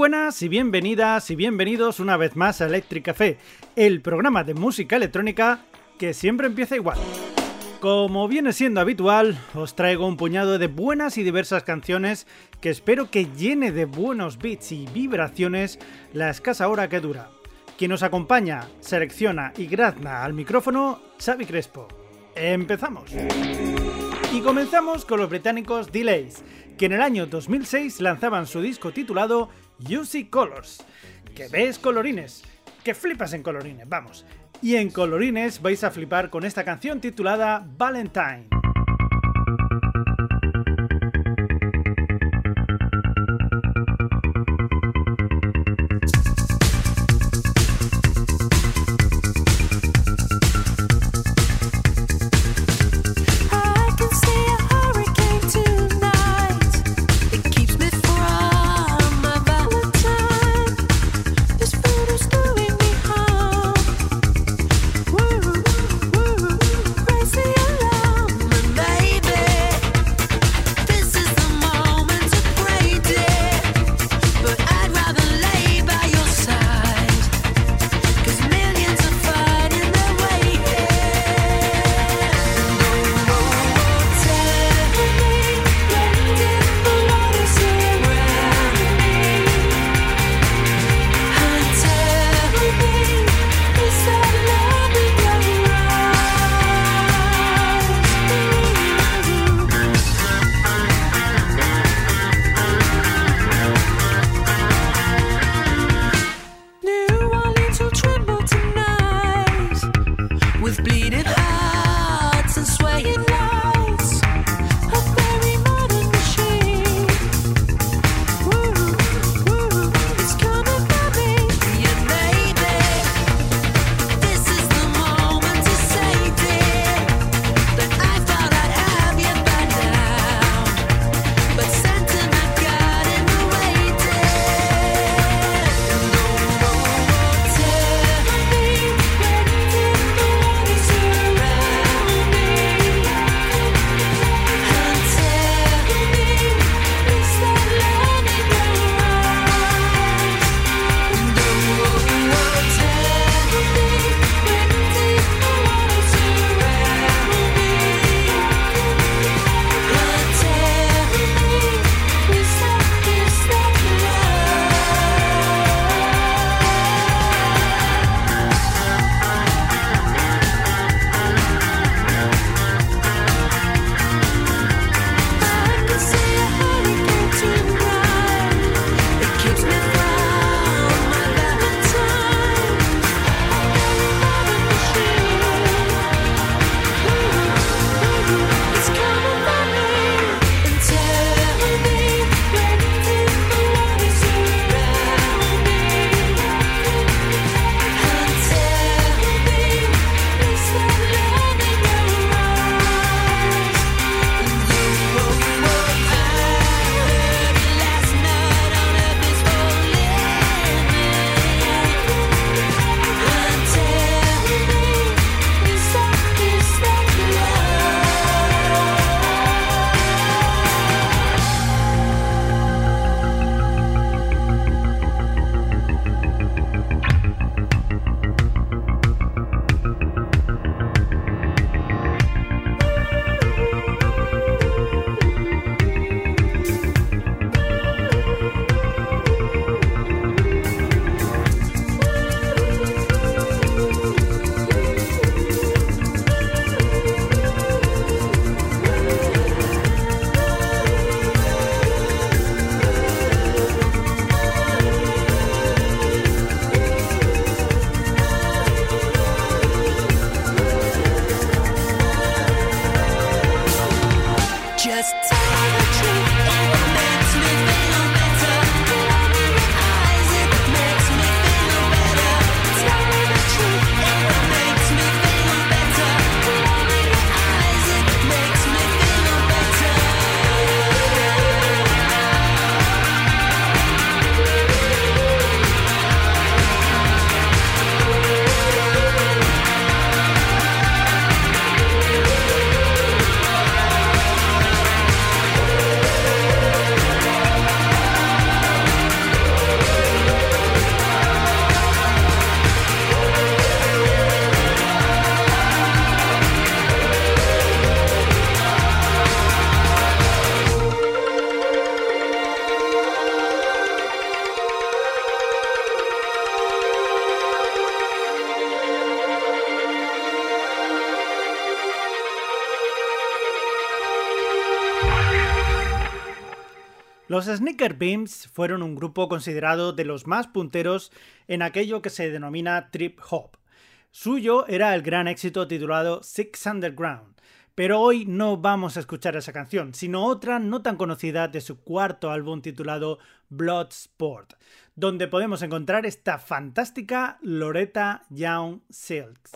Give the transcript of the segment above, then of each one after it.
Buenas y bienvenidas y bienvenidos una vez más a Electric Café, el programa de música electrónica que siempre empieza igual. Como viene siendo habitual, os traigo un puñado de buenas y diversas canciones que espero que llene de buenos beats y vibraciones la escasa hora que dura. Quien nos acompaña, selecciona y grazna al micrófono, Xavi Crespo. ¡Empezamos! Y comenzamos con los británicos Delays, que en el año 2006 lanzaban su disco titulado See Colors. Que ves colorines, que flipas en colorines, vamos. Y en colorines vais a flipar con esta canción titulada Valentine. Sneaker Beams fueron un grupo considerado de los más punteros en aquello que se denomina trip hop. Suyo era el gran éxito titulado Six Underground, pero hoy no vamos a escuchar esa canción, sino otra no tan conocida de su cuarto álbum titulado Bloodsport, donde podemos encontrar esta fantástica Loretta Young Silks.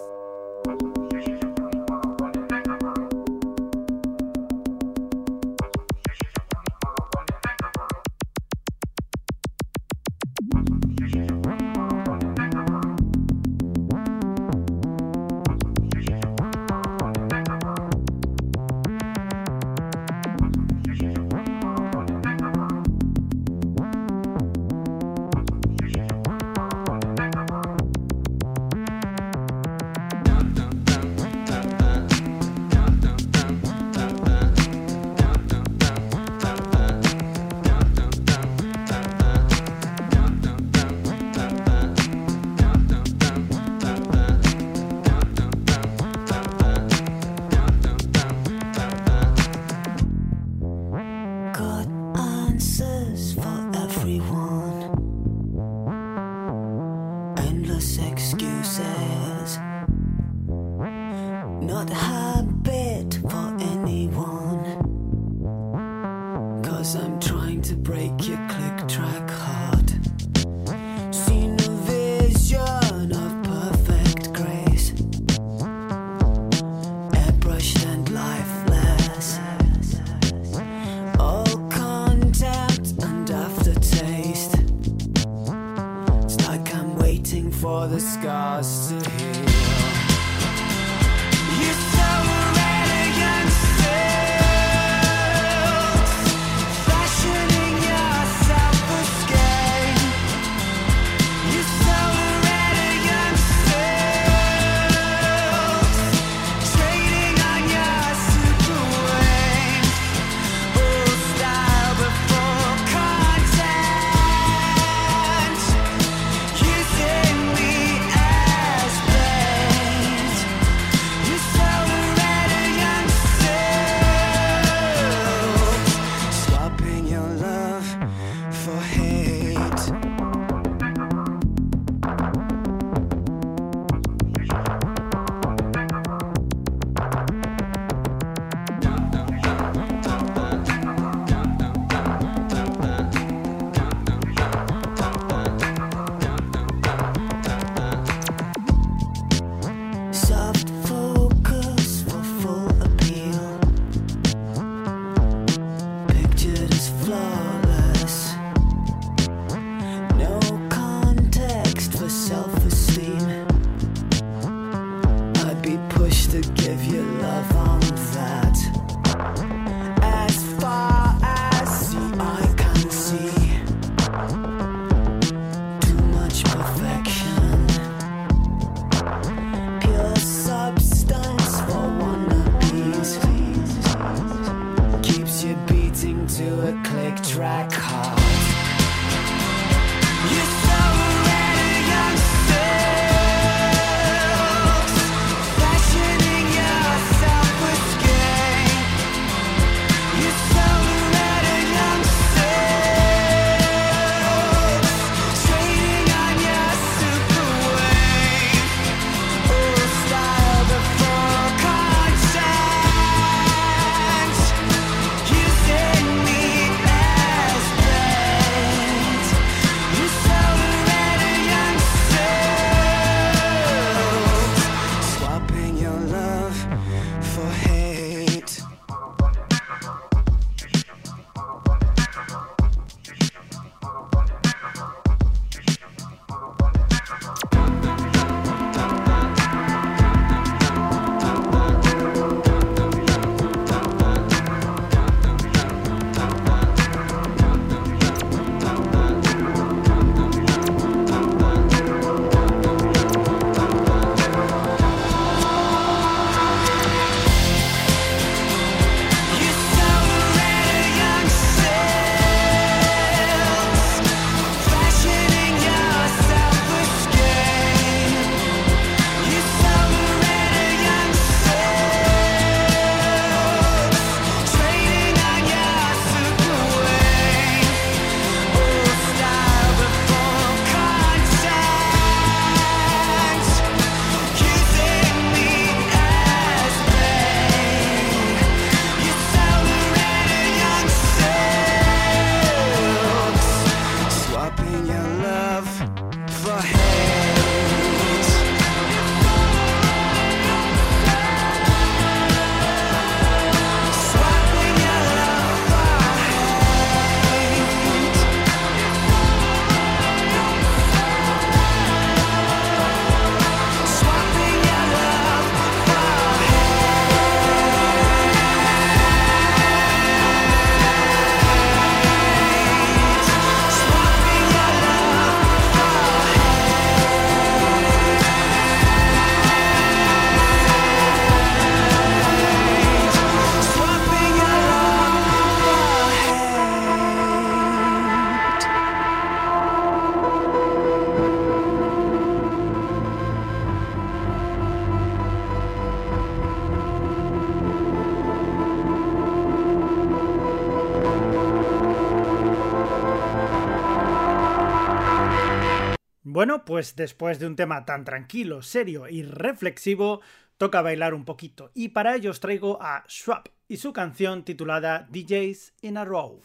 Bueno, pues después de un tema tan tranquilo, serio y reflexivo, toca bailar un poquito. Y para ello os traigo a Swap y su canción titulada DJs in a Row.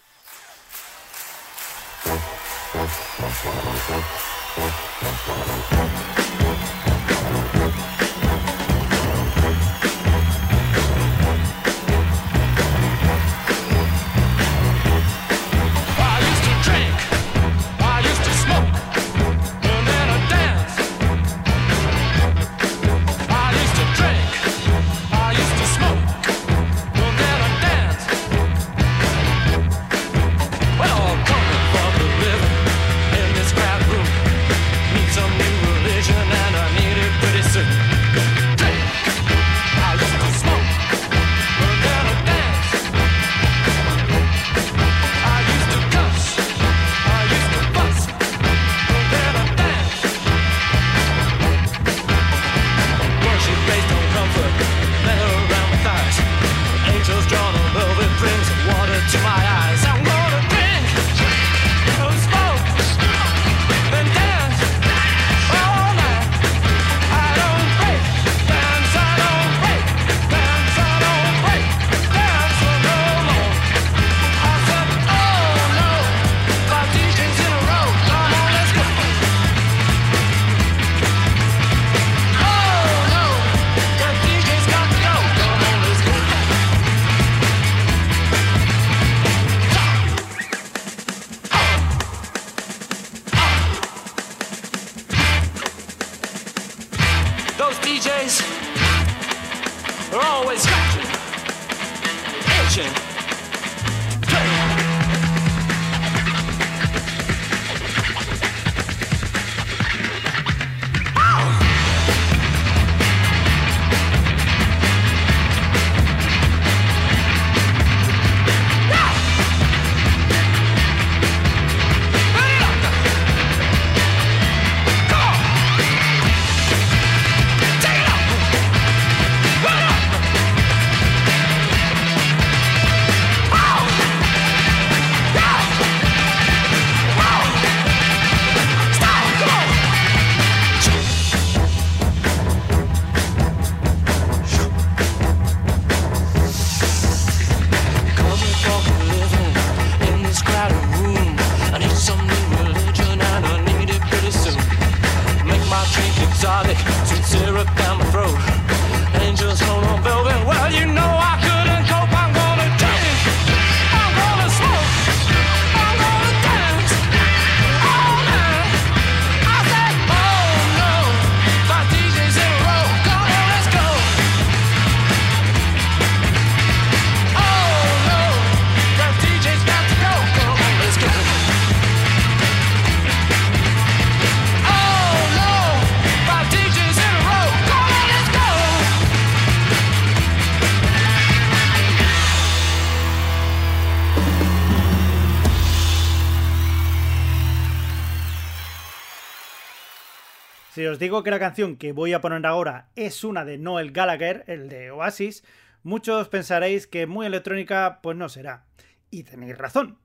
Os digo que la canción que voy a poner ahora es una de Noel Gallagher, el de Oasis, muchos pensaréis que muy electrónica pues no será. Y tenéis razón.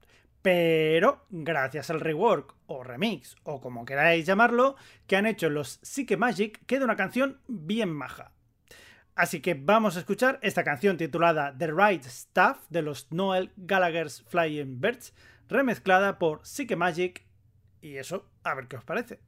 Pero gracias al rework o remix o como queráis llamarlo que han hecho los Psyche Magic queda una canción bien maja. Así que vamos a escuchar esta canción titulada The Right Stuff de los Noel Gallagher's Flying Birds remezclada por Psyche Magic Y eso, a ver qué os parece.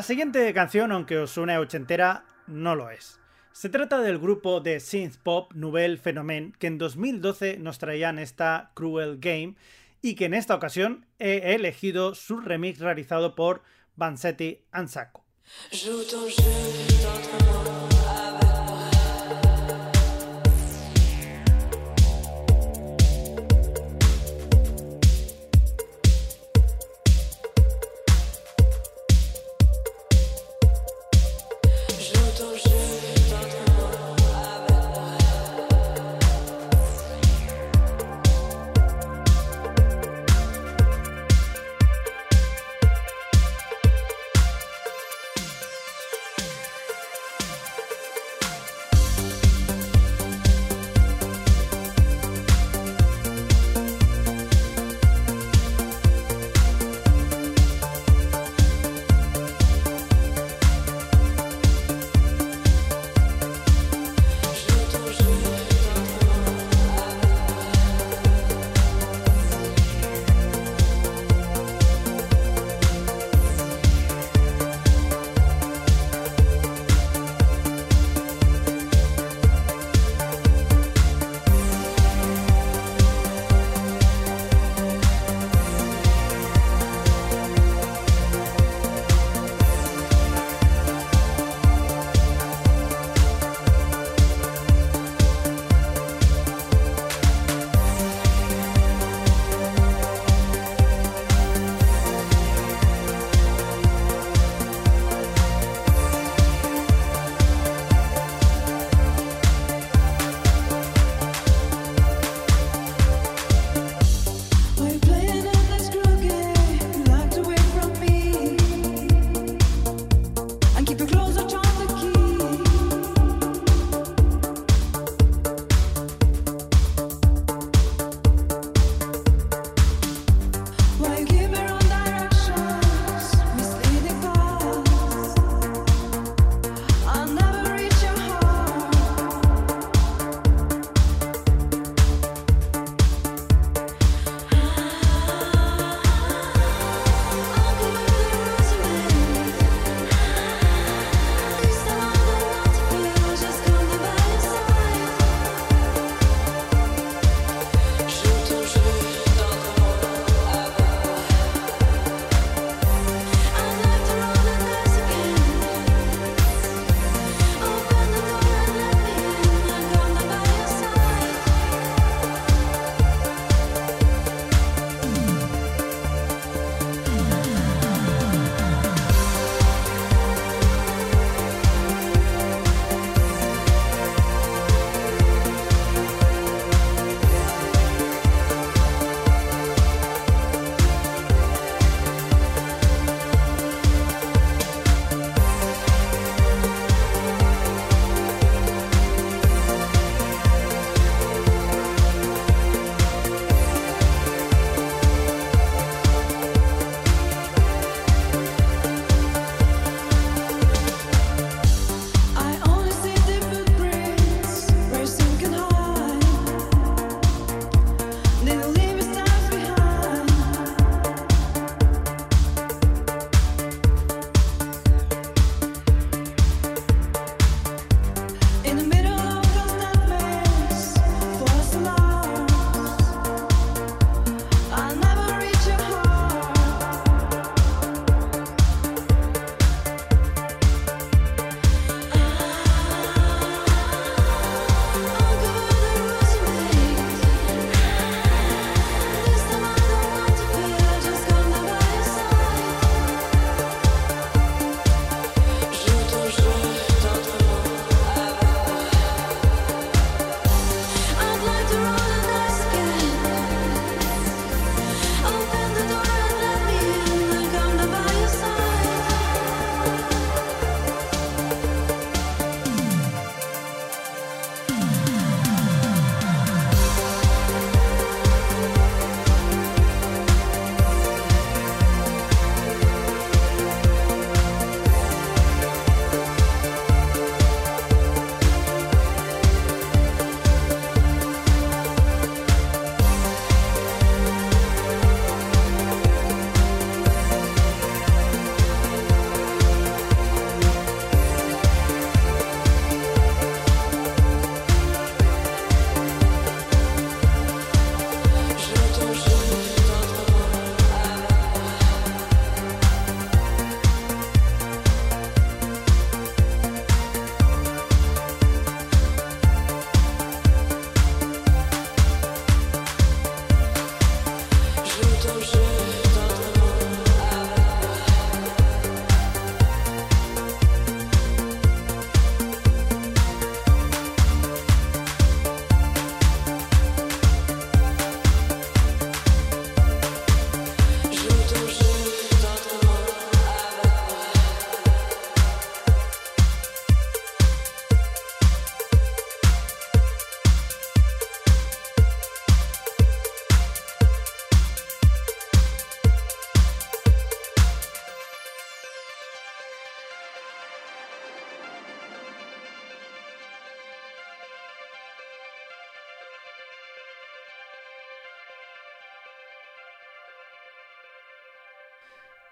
La siguiente canción, aunque os suene ochentera, no lo es. Se trata del grupo de synth pop Nouvelle Phénomène que en 2012 nos traían esta Cruel Game y que en esta ocasión he elegido su remix realizado por Vansetti Ansaco.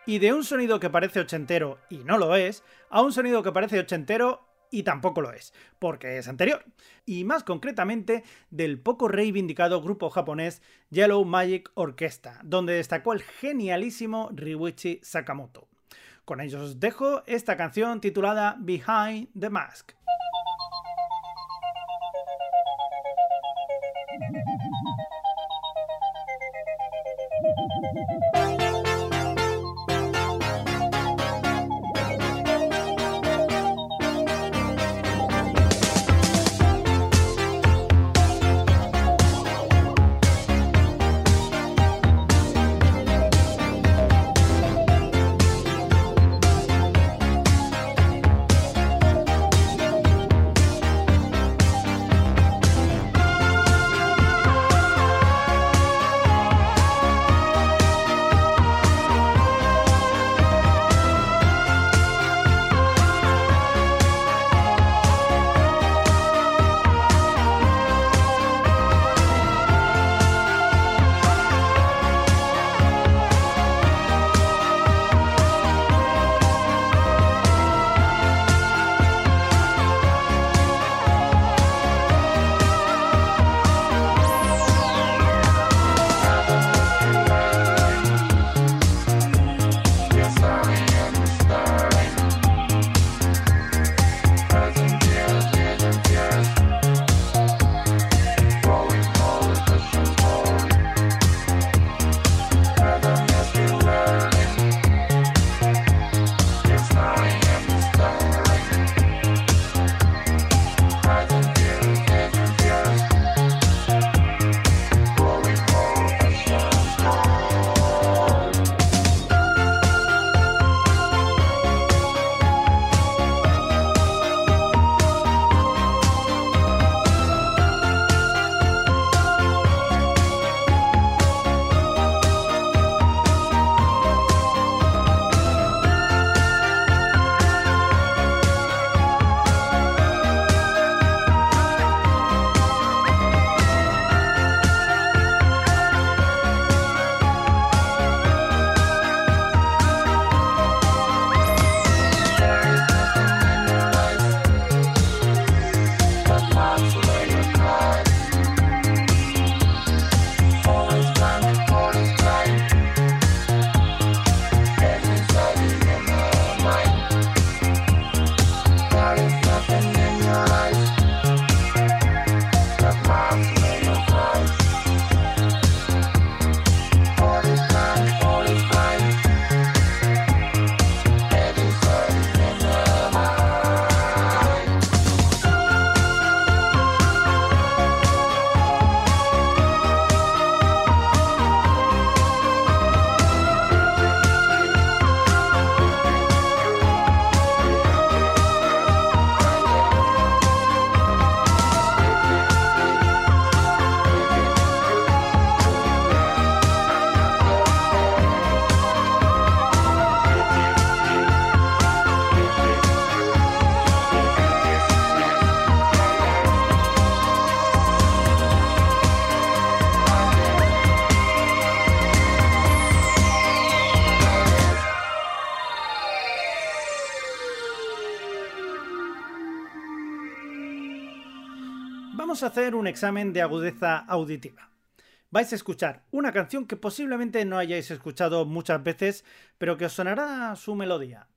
Y de un sonido que parece ochentero y no lo es, a un sonido que parece ochentero y tampoco lo es, porque es anterior. Y más concretamente del poco reivindicado grupo japonés Yellow Magic Orchestra, donde destacó el genialísimo Ryuichi Sakamoto. Con ellos os dejo esta canción titulada Behind the Mask. hacer un examen de agudeza auditiva. Vais a escuchar una canción que posiblemente no hayáis escuchado muchas veces, pero que os sonará su melodía.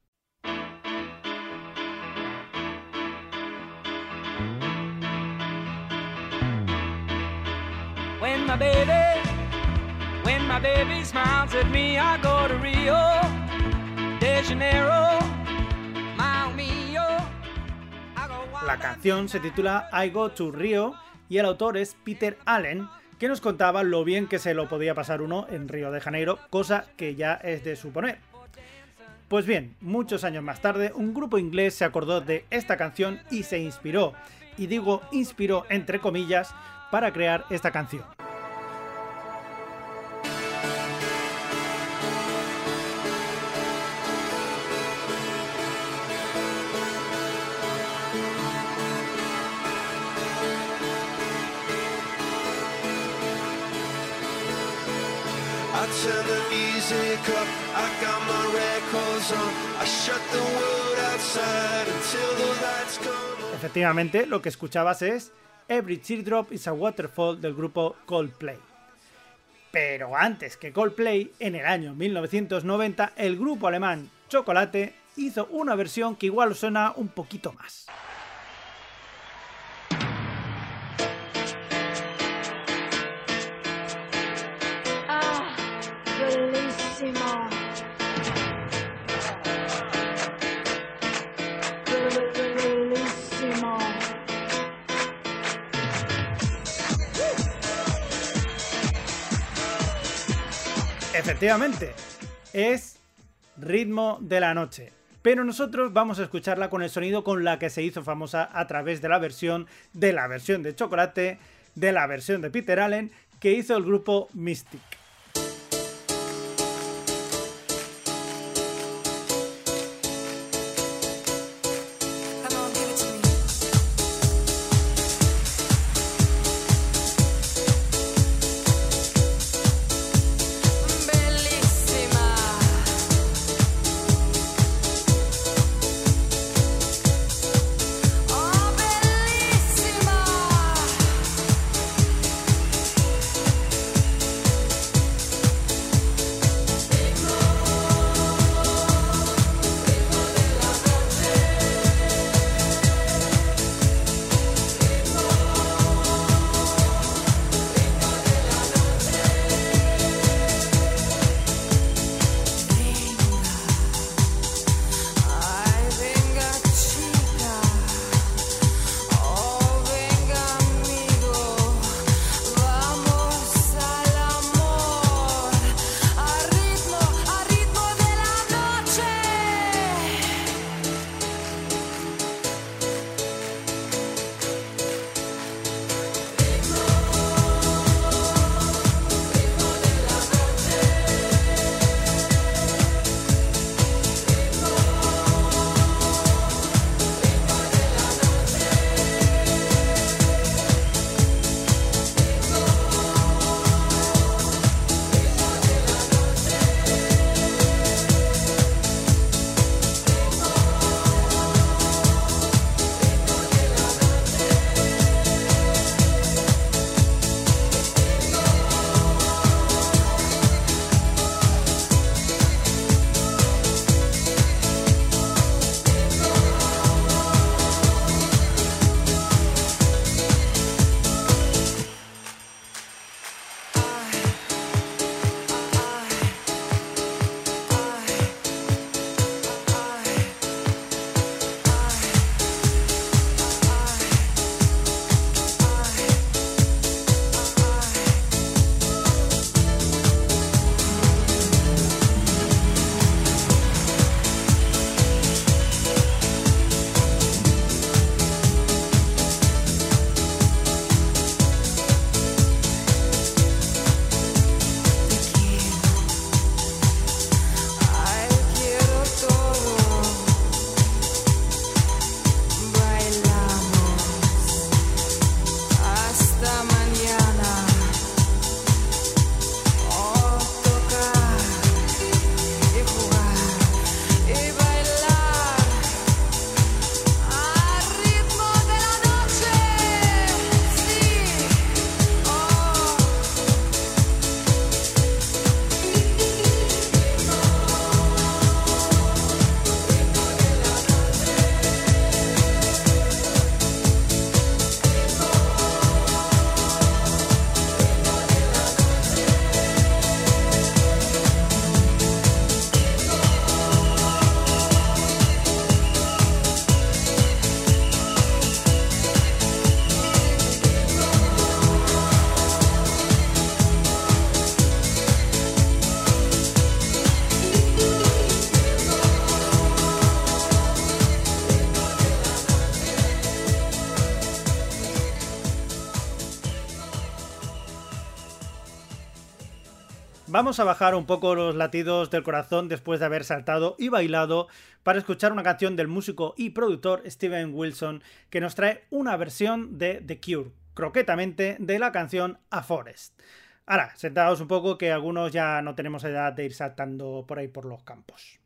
When my baby, when my baby smiles at me, go to Rio de Janeiro. La canción se titula I Go to Rio y el autor es Peter Allen, que nos contaba lo bien que se lo podía pasar uno en Río de Janeiro, cosa que ya es de suponer. Pues bien, muchos años más tarde, un grupo inglés se acordó de esta canción y se inspiró, y digo inspiró entre comillas, para crear esta canción. Efectivamente, lo que escuchabas es Every Teardrop is a Waterfall del grupo Coldplay. Pero antes que Coldplay, en el año 1990, el grupo alemán Chocolate hizo una versión que igual suena un poquito más. Efectivamente, es ritmo de la noche. Pero nosotros vamos a escucharla con el sonido con la que se hizo famosa a través de la versión de la versión de Chocolate, de la versión de Peter Allen que hizo el grupo Mystic. Vamos a bajar un poco los latidos del corazón después de haber saltado y bailado para escuchar una canción del músico y productor Steven Wilson que nos trae una versión de The Cure, croquetamente de la canción A Forest. Ahora, sentados un poco que algunos ya no tenemos edad de ir saltando por ahí por los campos.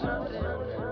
something.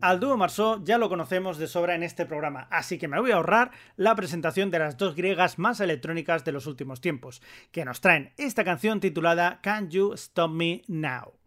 Al dúo Marceau ya lo conocemos de sobra en este programa, así que me voy a ahorrar la presentación de las dos griegas más electrónicas de los últimos tiempos, que nos traen esta canción titulada Can You Stop Me Now?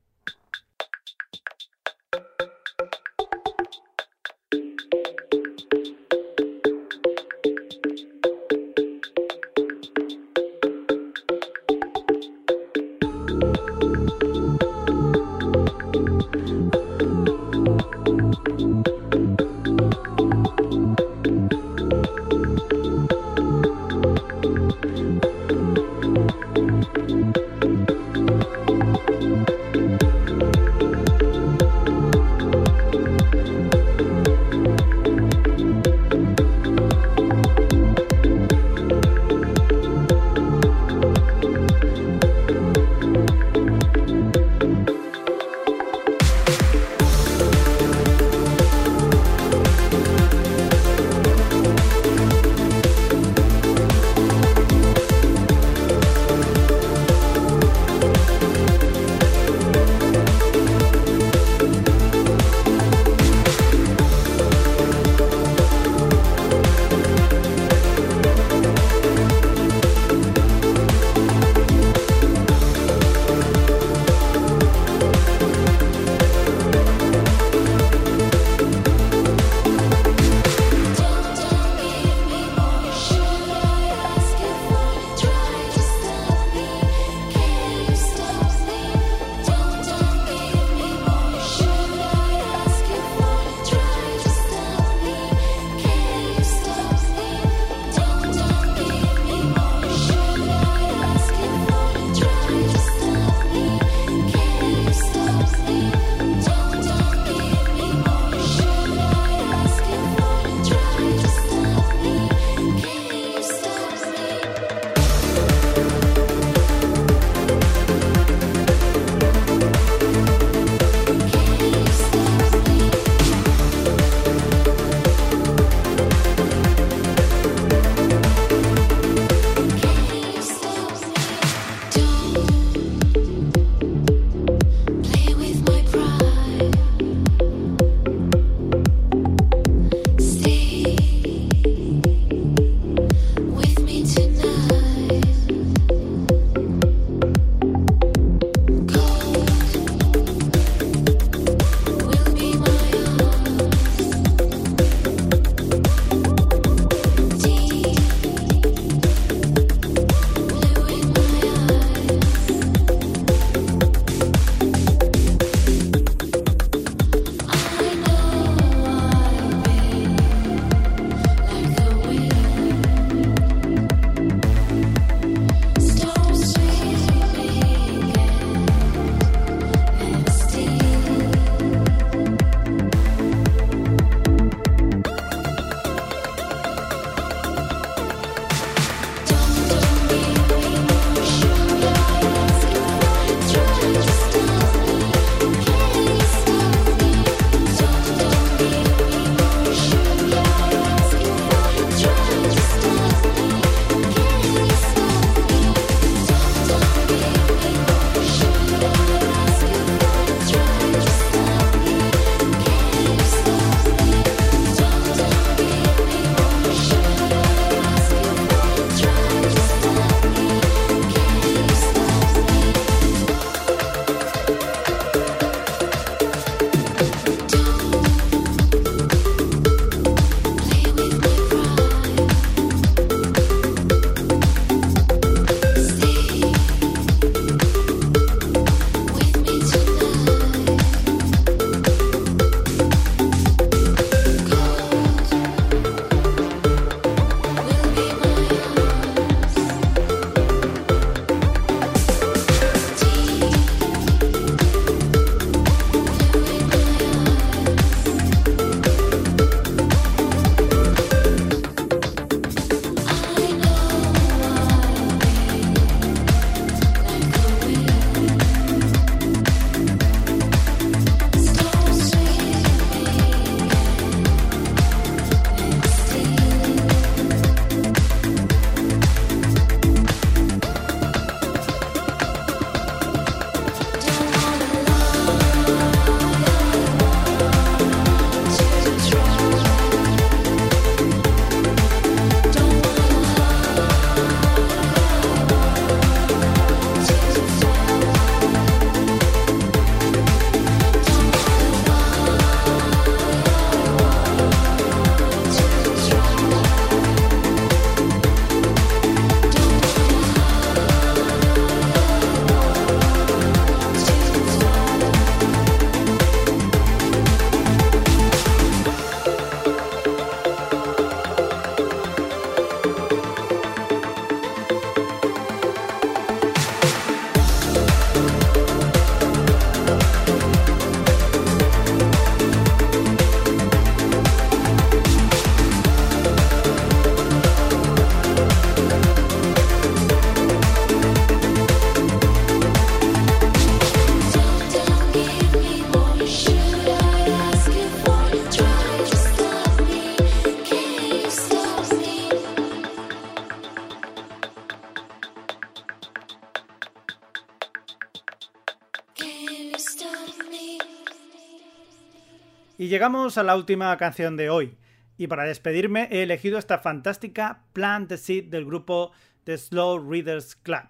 Llegamos a la última canción de hoy. Y para despedirme he elegido esta fantástica Plant the Seed del grupo The Slow Readers Club.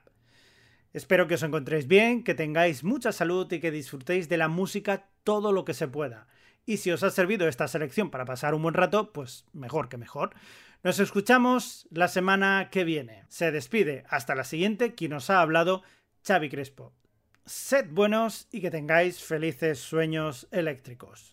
Espero que os encontréis bien, que tengáis mucha salud y que disfrutéis de la música todo lo que se pueda. Y si os ha servido esta selección para pasar un buen rato, pues mejor que mejor. Nos escuchamos la semana que viene. Se despide hasta la siguiente quien os ha hablado, Xavi Crespo. Sed buenos y que tengáis felices sueños eléctricos.